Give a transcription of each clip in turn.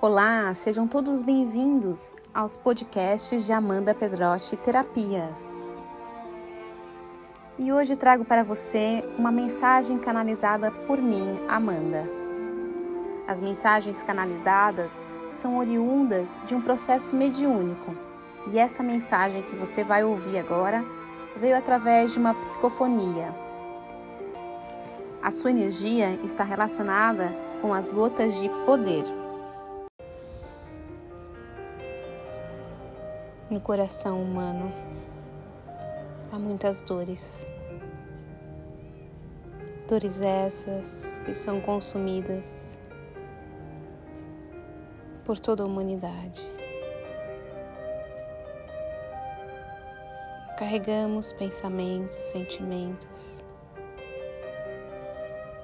Olá, sejam todos bem-vindos aos podcasts de Amanda Pedrotti Terapias. E hoje trago para você uma mensagem canalizada por mim, Amanda. As mensagens canalizadas são oriundas de um processo mediúnico, e essa mensagem que você vai ouvir agora veio através de uma psicofonia. A sua energia está relacionada com as gotas de poder. No coração humano há muitas dores. Dores essas que são consumidas por toda a humanidade. Carregamos pensamentos, sentimentos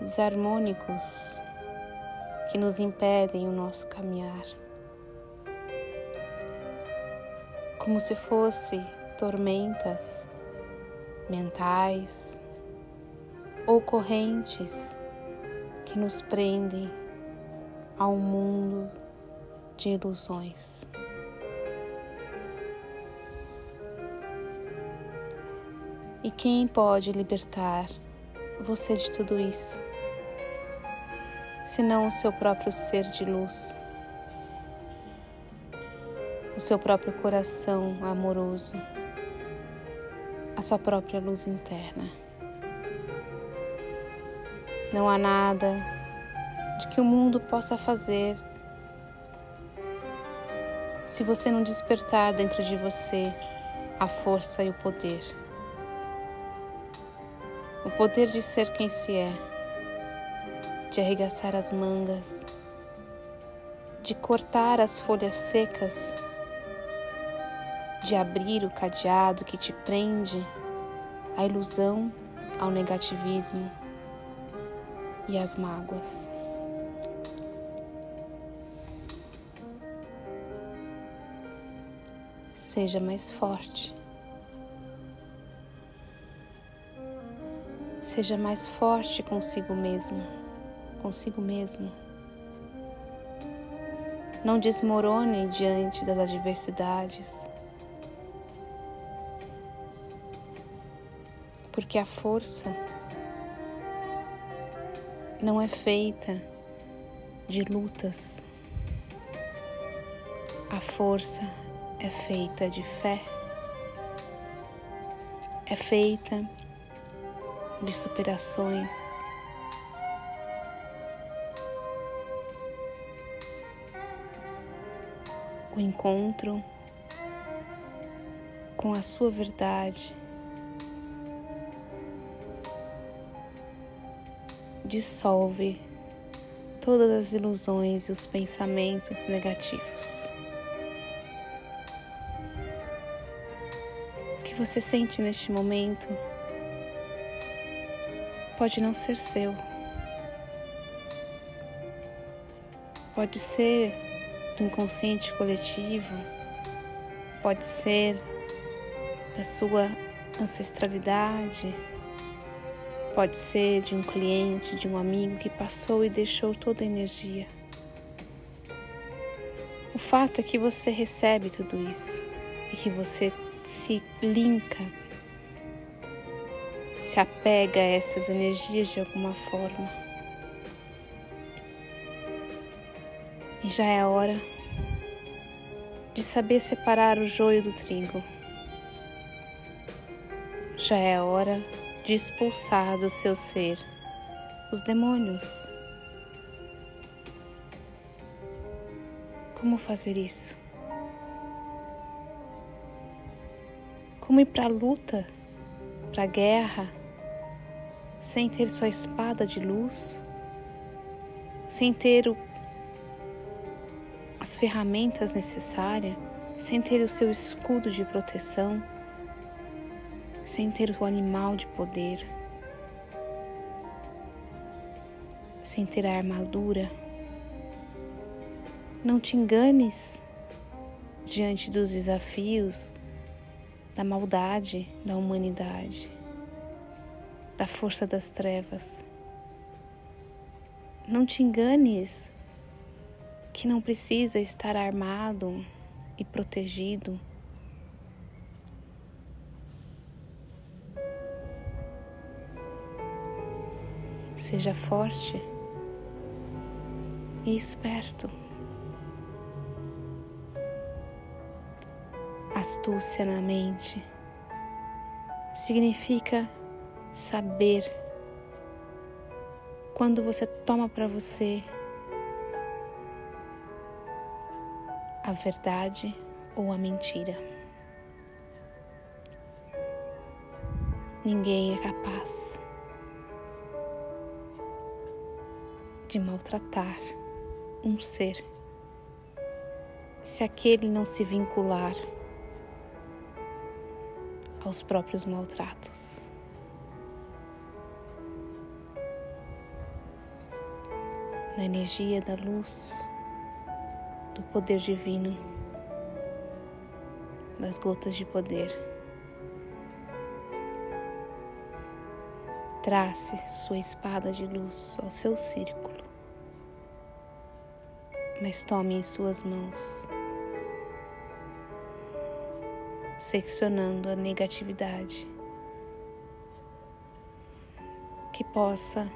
desarmônicos que nos impedem o nosso caminhar. Como se fosse tormentas mentais ou correntes que nos prendem a um mundo de ilusões. E quem pode libertar você de tudo isso, senão o seu próprio ser de luz? O seu próprio coração amoroso, a sua própria luz interna. Não há nada de que o mundo possa fazer se você não despertar dentro de você a força e o poder. O poder de ser quem se é, de arregaçar as mangas, de cortar as folhas secas de abrir o cadeado que te prende à ilusão, ao negativismo e às mágoas. Seja mais forte. Seja mais forte consigo mesmo, consigo mesmo. Não desmorone diante das adversidades. Porque a força não é feita de lutas, a força é feita de fé, é feita de superações. O encontro com a sua verdade dissolve todas as ilusões e os pensamentos negativos. O que você sente neste momento pode não ser seu, pode ser do inconsciente coletivo, pode ser da sua ancestralidade Pode ser de um cliente, de um amigo que passou e deixou toda a energia. O fato é que você recebe tudo isso e que você se linka, se apega a essas energias de alguma forma. E já é hora de saber separar o joio do trigo. Já é hora de expulsar do seu ser os demônios. Como fazer isso? Como ir para a luta, para a guerra, sem ter sua espada de luz, sem ter o, as ferramentas necessárias, sem ter o seu escudo de proteção? Sem ter o animal de poder, sem ter a armadura. Não te enganes diante dos desafios da maldade da humanidade, da força das trevas. Não te enganes que não precisa estar armado e protegido. Seja forte e esperto. Astúcia na mente significa saber quando você toma para você a verdade ou a mentira. Ninguém é capaz de maltratar um ser se aquele não se vincular aos próprios maltratos. Na energia da luz, do poder divino, das gotas de poder. Trace sua espada de luz ao seu círculo, mas tome em suas mãos seccionando a negatividade, que possa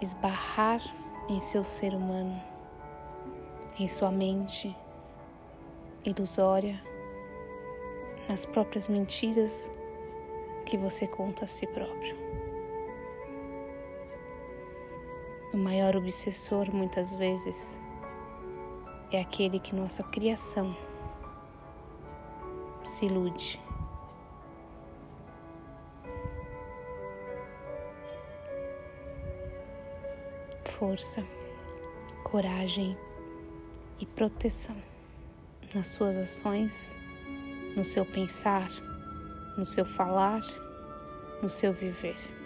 esbarrar em seu ser humano, em sua mente ilusória, nas próprias mentiras que você conta a si próprio. O maior obsessor, muitas vezes, é aquele que nossa criação se ilude. Força, coragem e proteção nas suas ações, no seu pensar, no seu falar, no seu viver.